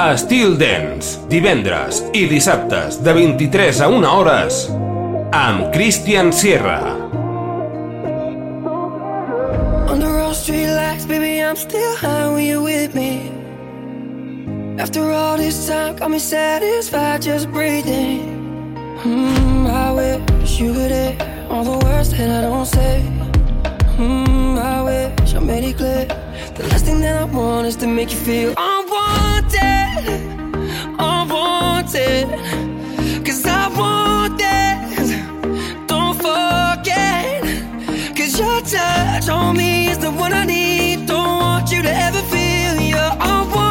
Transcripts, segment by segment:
Estil Dance, divendres i dissabtes de 23 a 1 hores amb Christian Sierra. Under all street lights, baby, I'm still high when you're with me. After all this time, got me satisfied just breathing. Hmm, I wish you could hear all the words that I don't say. Hmm, I wish I made it clear. The last thing that I want is to make you feel unwanted, unwanted. Cause I want don't forget. Cause your touch on me is the one I need. Don't want you to ever feel you're unwanted.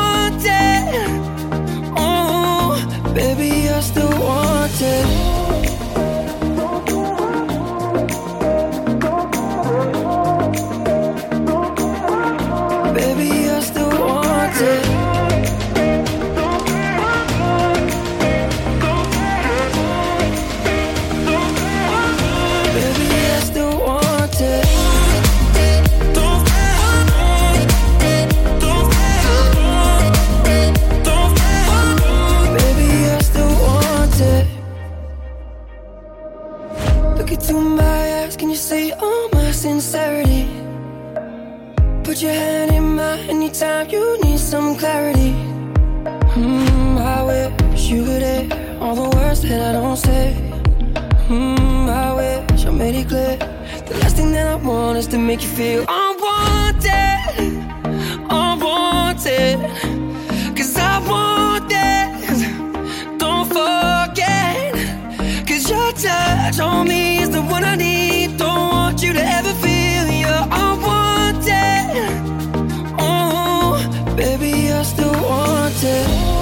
Anytime you need some clarity. Hmm, I wish you could hear all the words that I don't say. Hmm, I wish I made it clear. The last thing that I want is to make you feel unwanted, unwanted. Cause I want this, don't forget. Cause your touch on me is the one I need. Baby, you're still want Baby,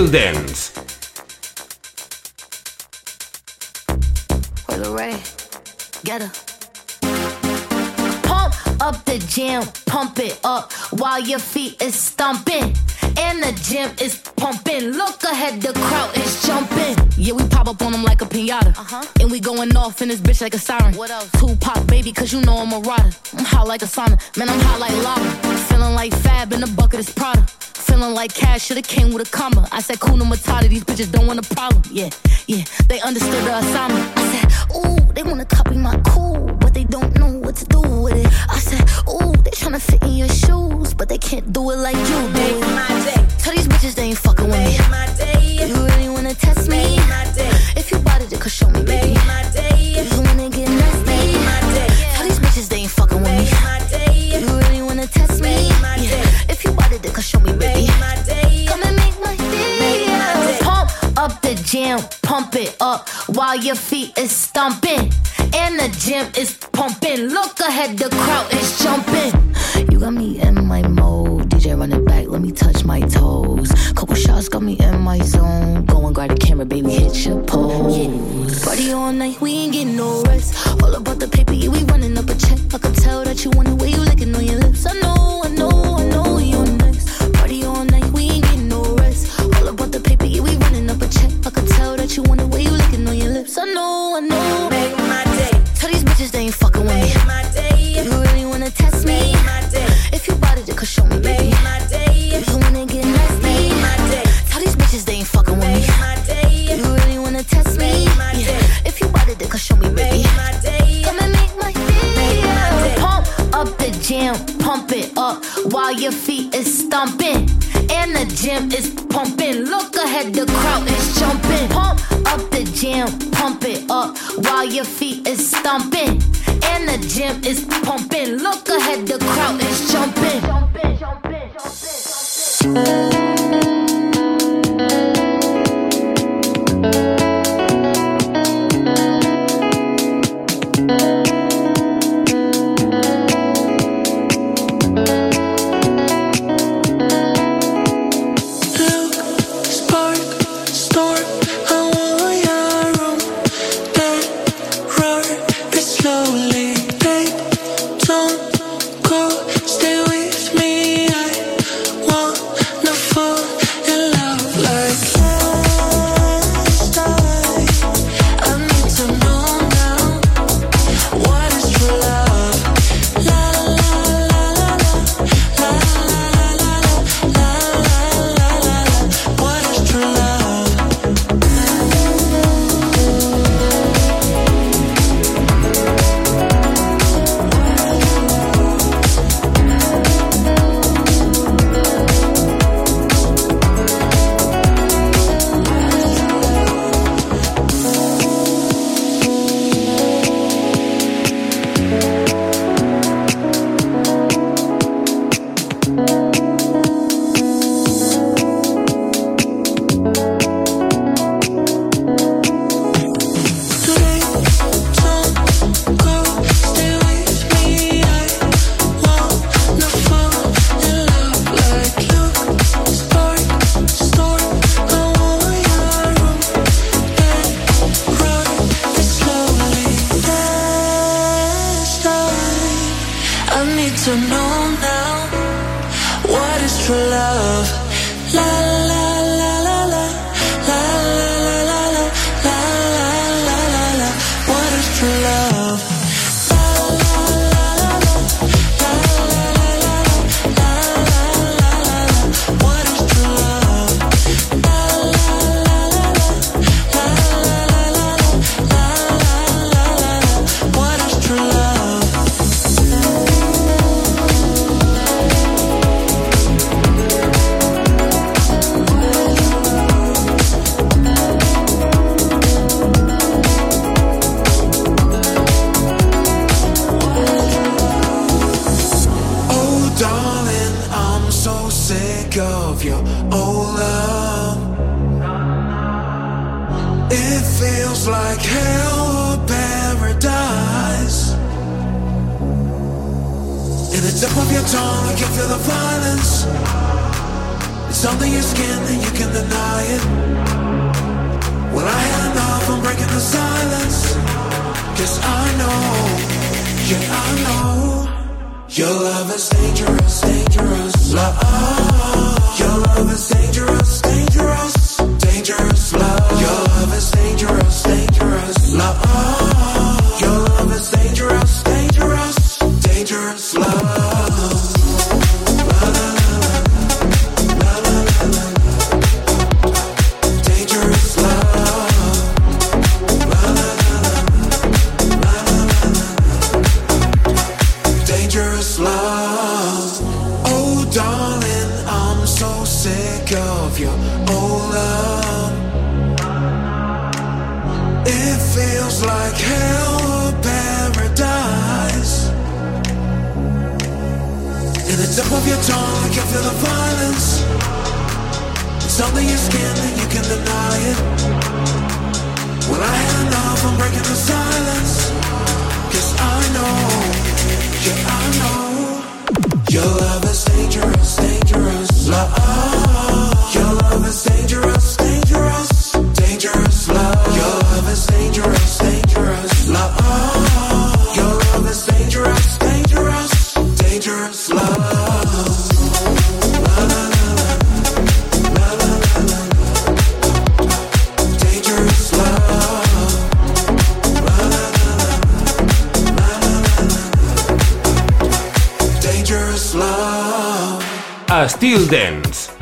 a Styl Dance. Get her. Pump up the jam, pump it up while your feet is stomping. And the gym is pumping. Look ahead, the crowd is jumping. Yeah, we pop up on them like a pinata. Uh-huh. And we going off in this bitch like a siren. What else? Tupac, baby, cause you know I'm a rider. I'm hot like a sauna. Man, I'm hot like lava. Feeling like Fab in the bucket is Prada. Feeling like cash should've came with a comma. I said, Kuna Matata, these bitches don't want a problem. Yeah, yeah, they understood the assignment. I said, ooh, they wanna copy my cool, but they don't know what to do with it. I said, ooh, they tryna fit in your shoes, but they can't do it like you do. Make my day. Tell these bitches they ain't fucking with me. Make my day. You really wanna test me? Make my day. If you bought it, could show me, baby. Make my day. You wanna jam, pump it up while your feet is stomping. And the gym is pumping. Look ahead, the crowd is jumping. You got me in my mode. DJ run it back, let me touch my toes. Couple shots got me in my zone. Go and grab the camera, baby, hit your pose. Party all night, we ain't getting no rest. All about the paper, yeah, we running up a check. I can tell that you want the way you licking on your lips. I know, I know,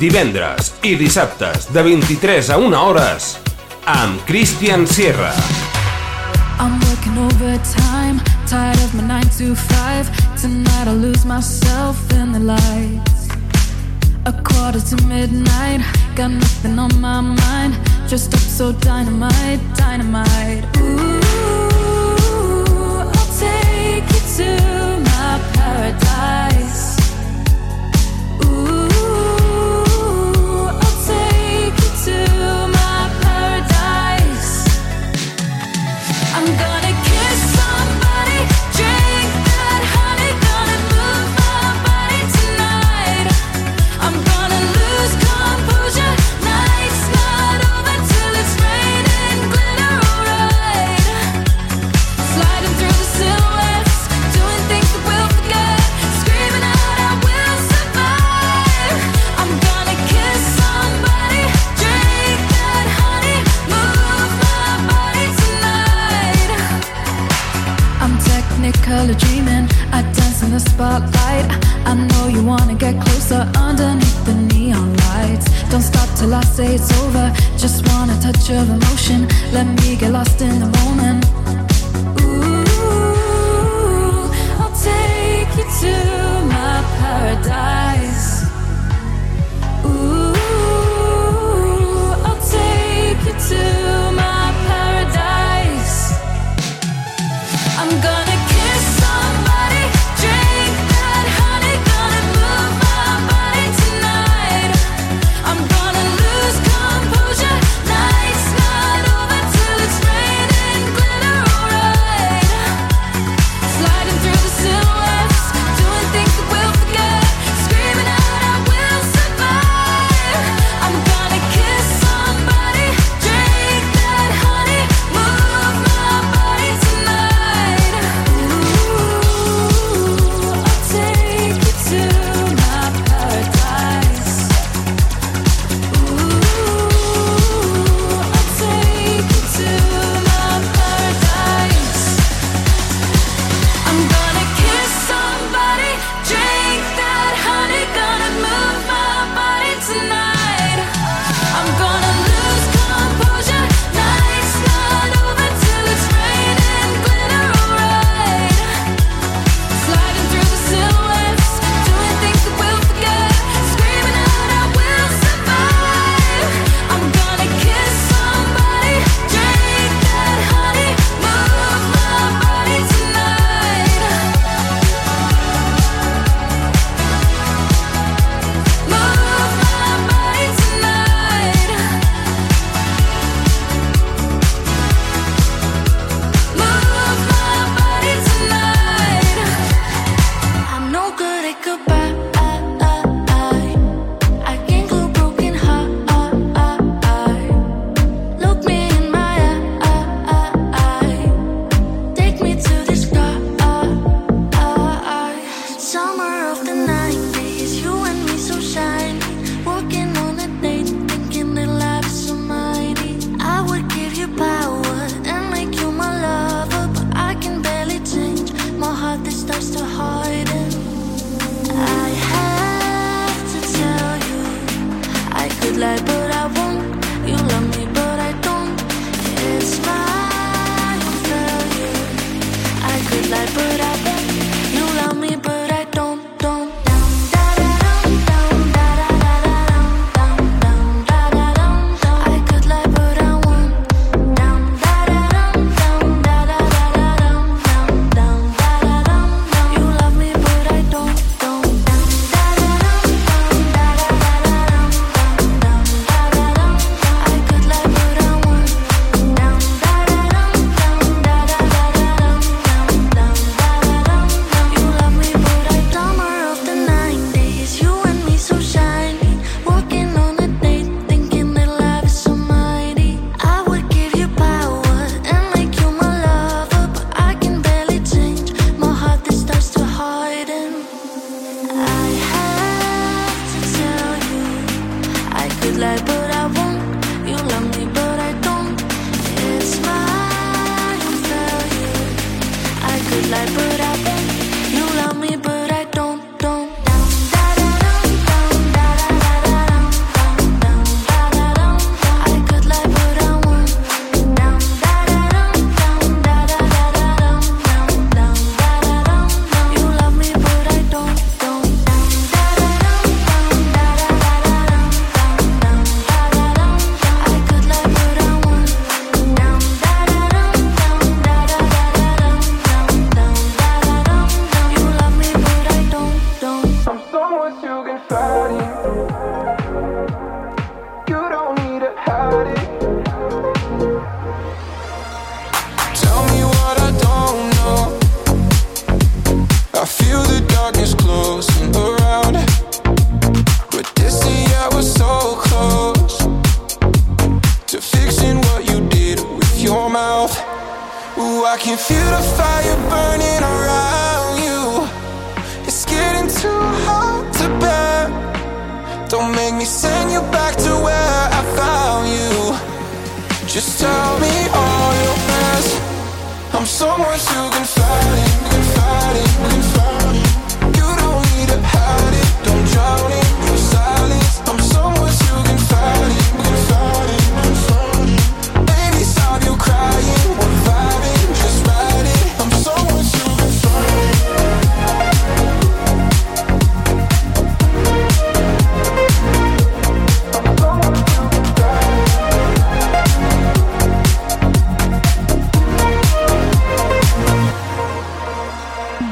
divendres i dissabtes de 23 a 1 hores amb Christian Sierra. I'm working overtime, tired of my 9 to 5. Tonight I'll lose myself in the lights. A quarter to midnight, got nothing on my mind. Just up so dynamite, dynamite. Ooh, I'll take you to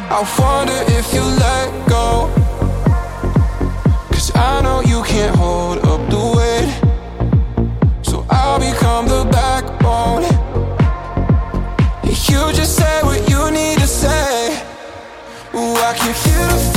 I wonder if you let go. Cause I know you can't hold up the weight. So I'll become the backbone. You just say what you need to say. Ooh, I can feel the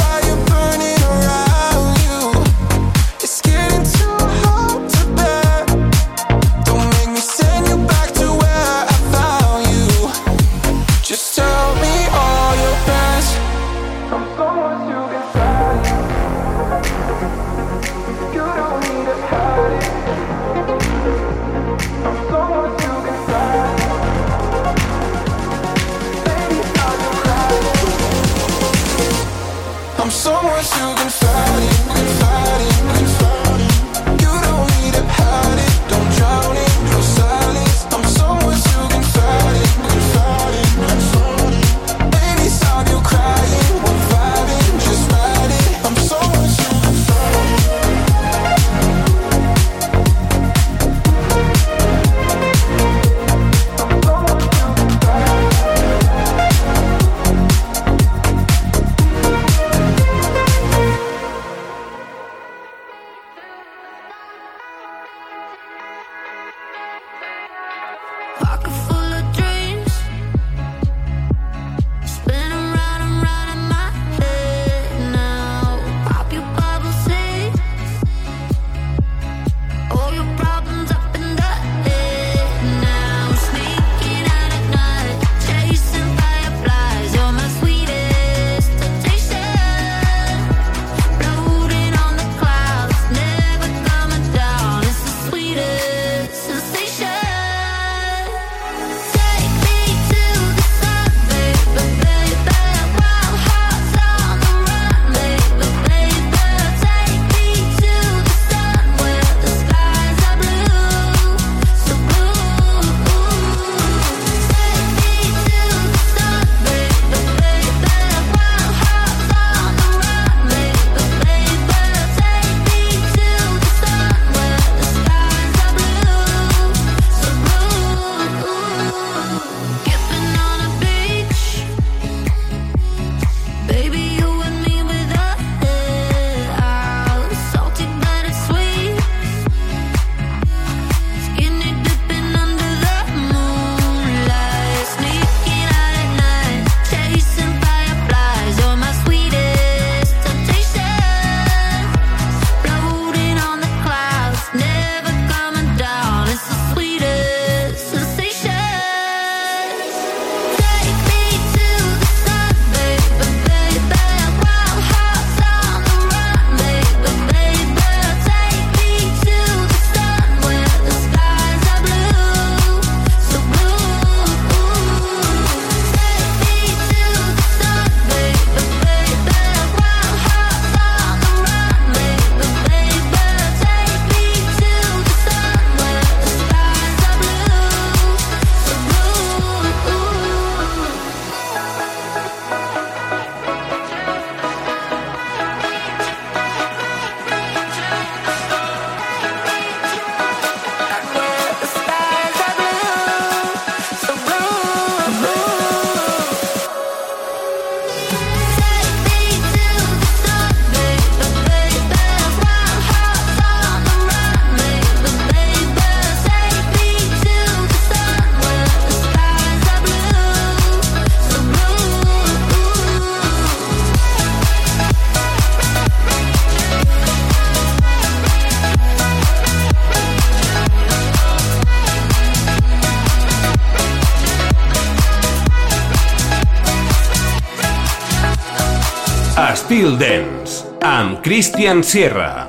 Dance, amb Christian Sierra.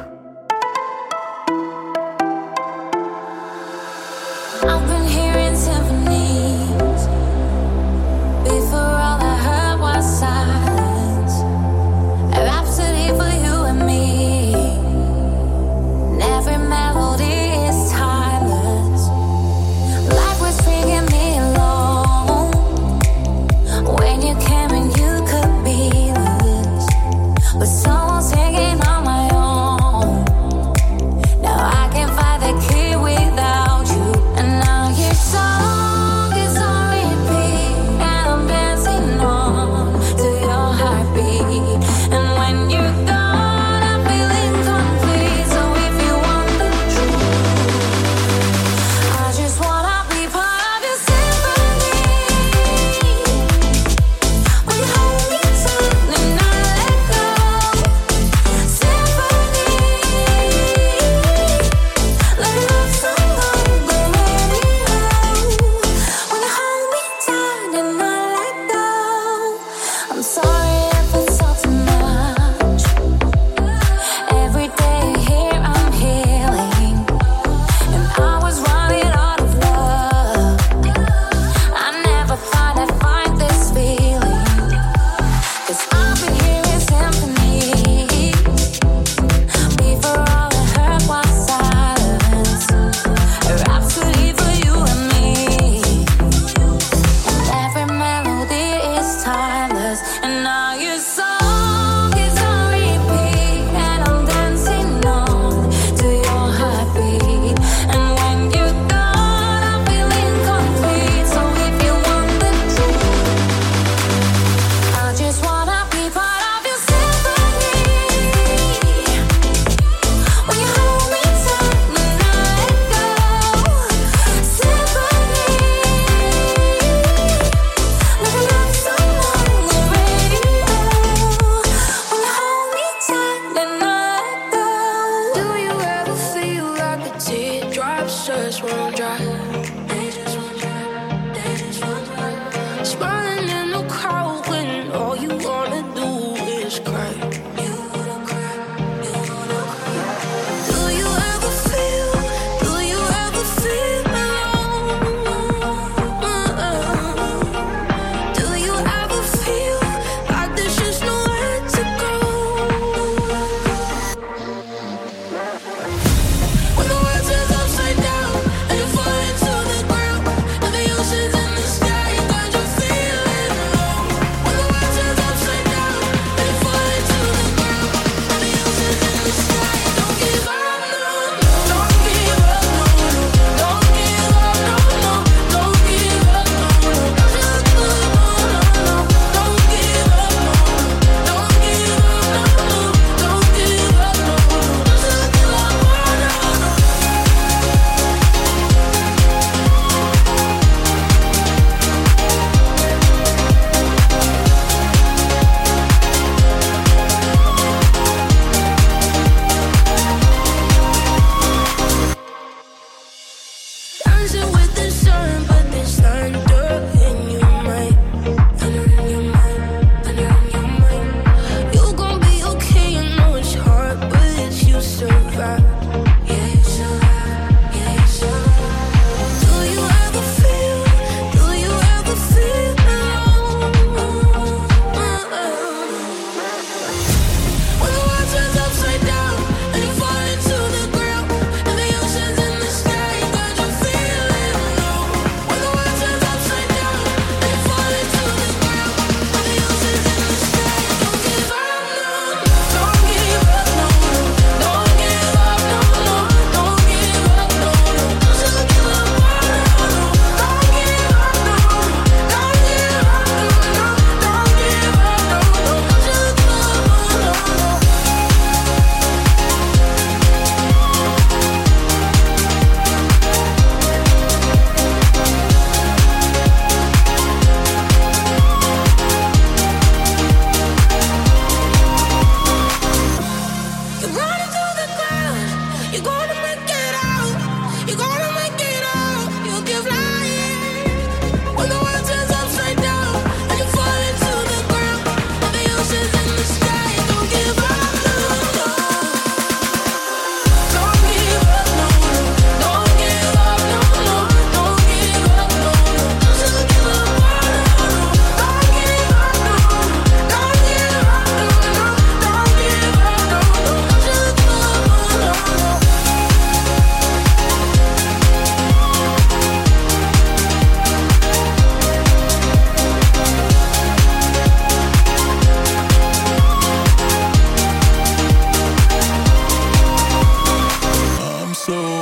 losing weight.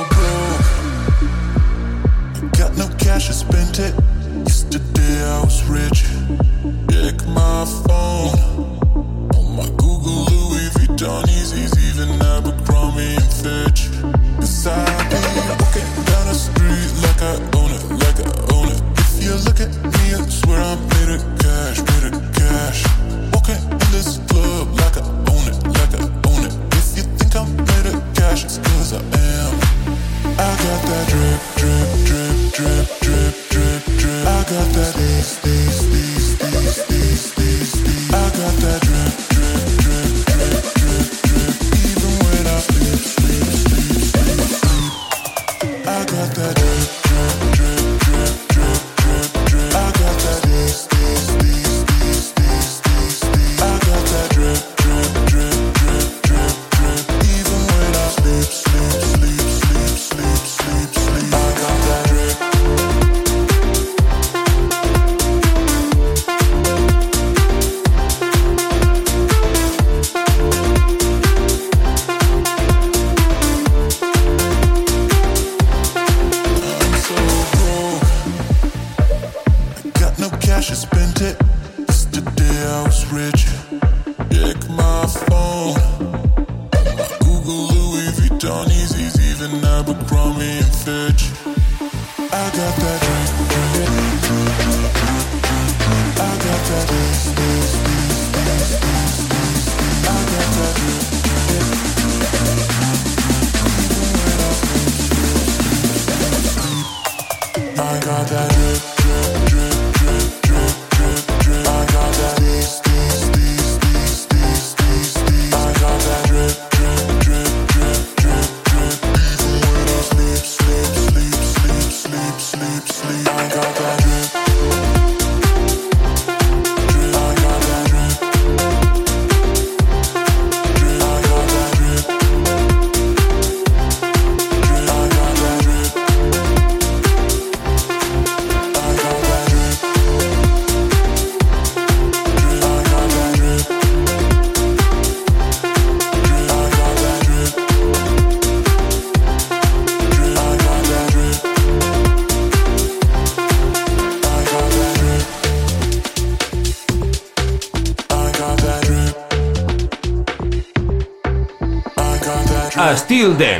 I Got no cash, I spent it. Yesterday I was rich. Check my phone. That drip.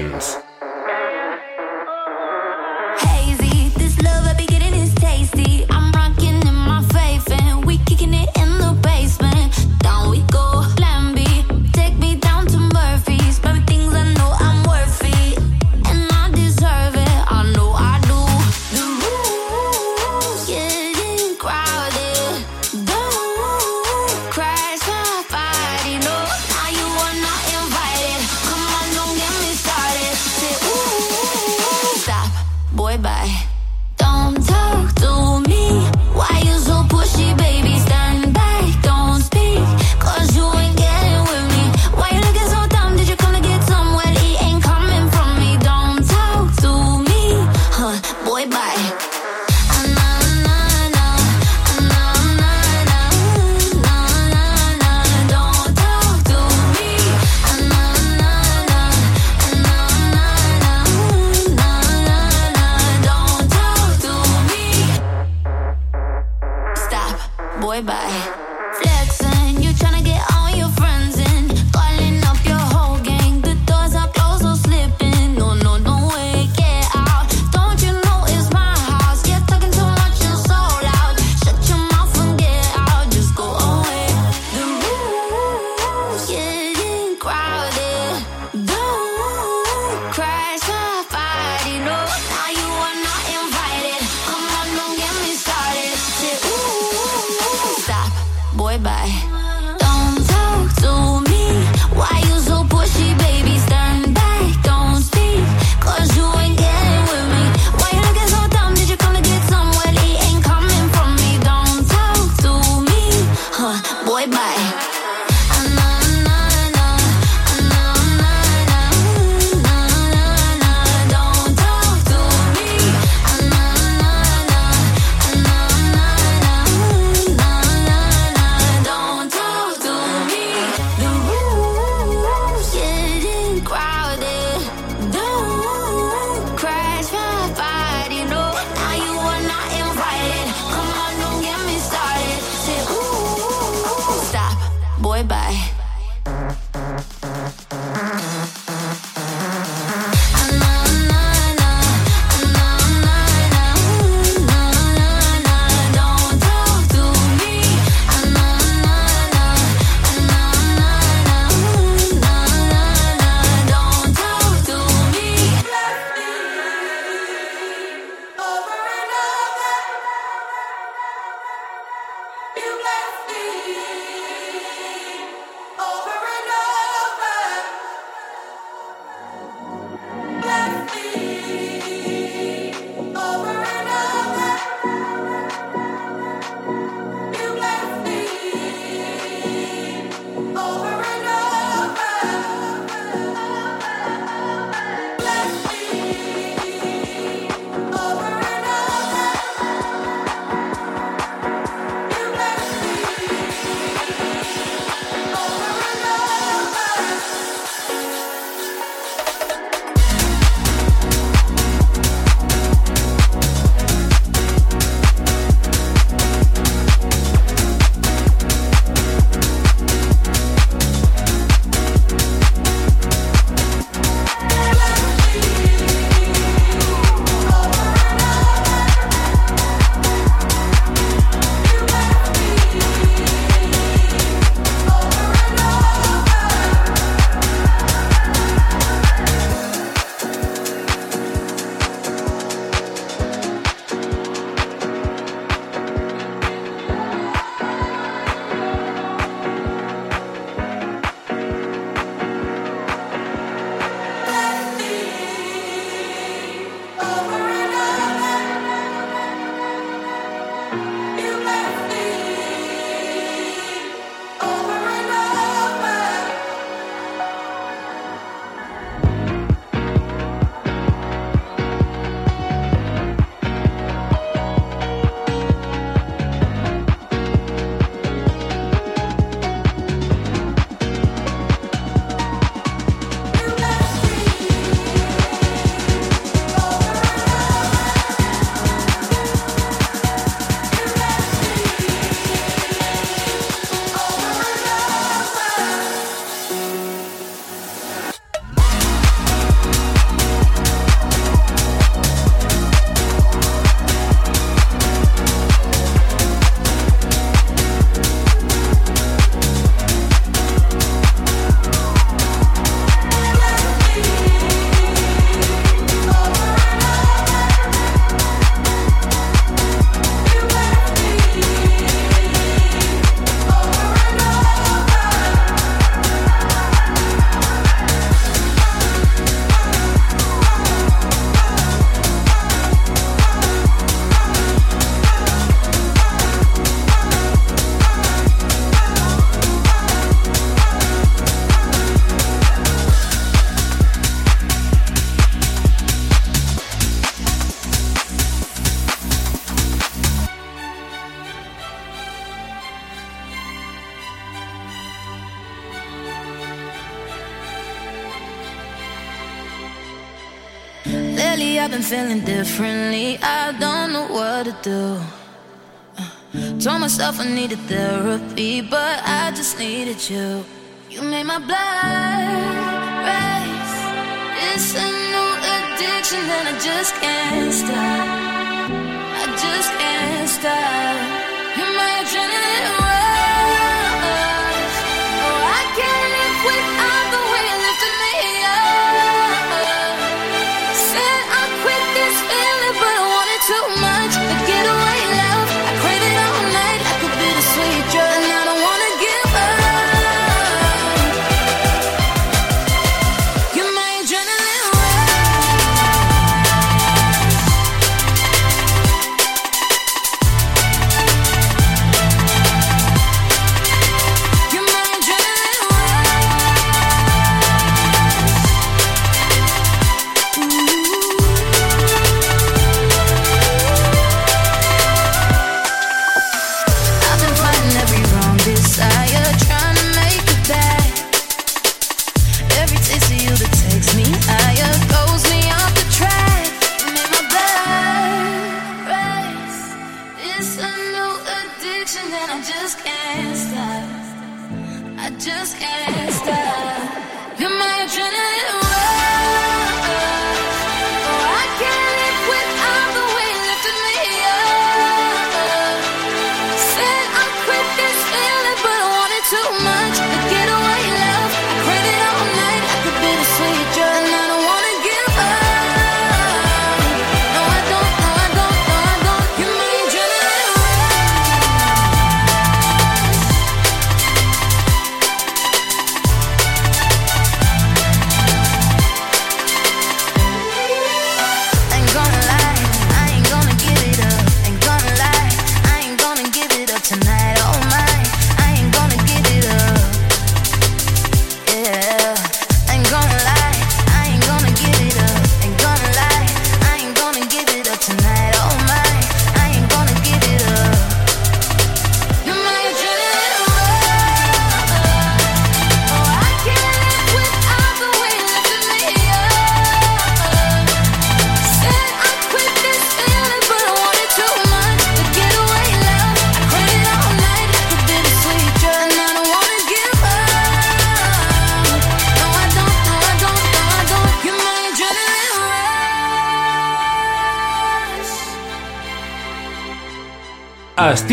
myself I needed therapy, but I just needed you.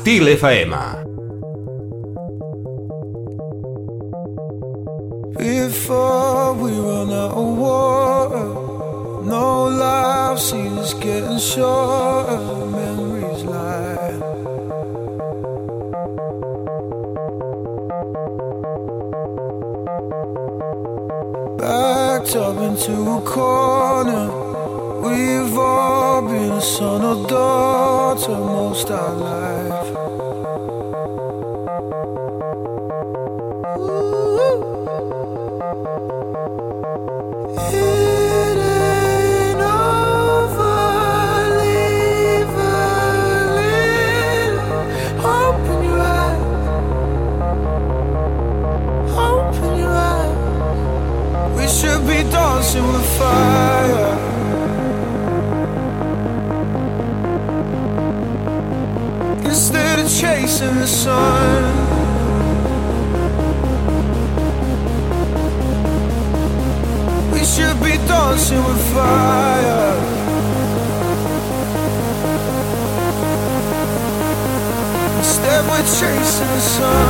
Estil FM. Instead of chasing the sun, we should be dancing with fire. Instead, of chasing the sun.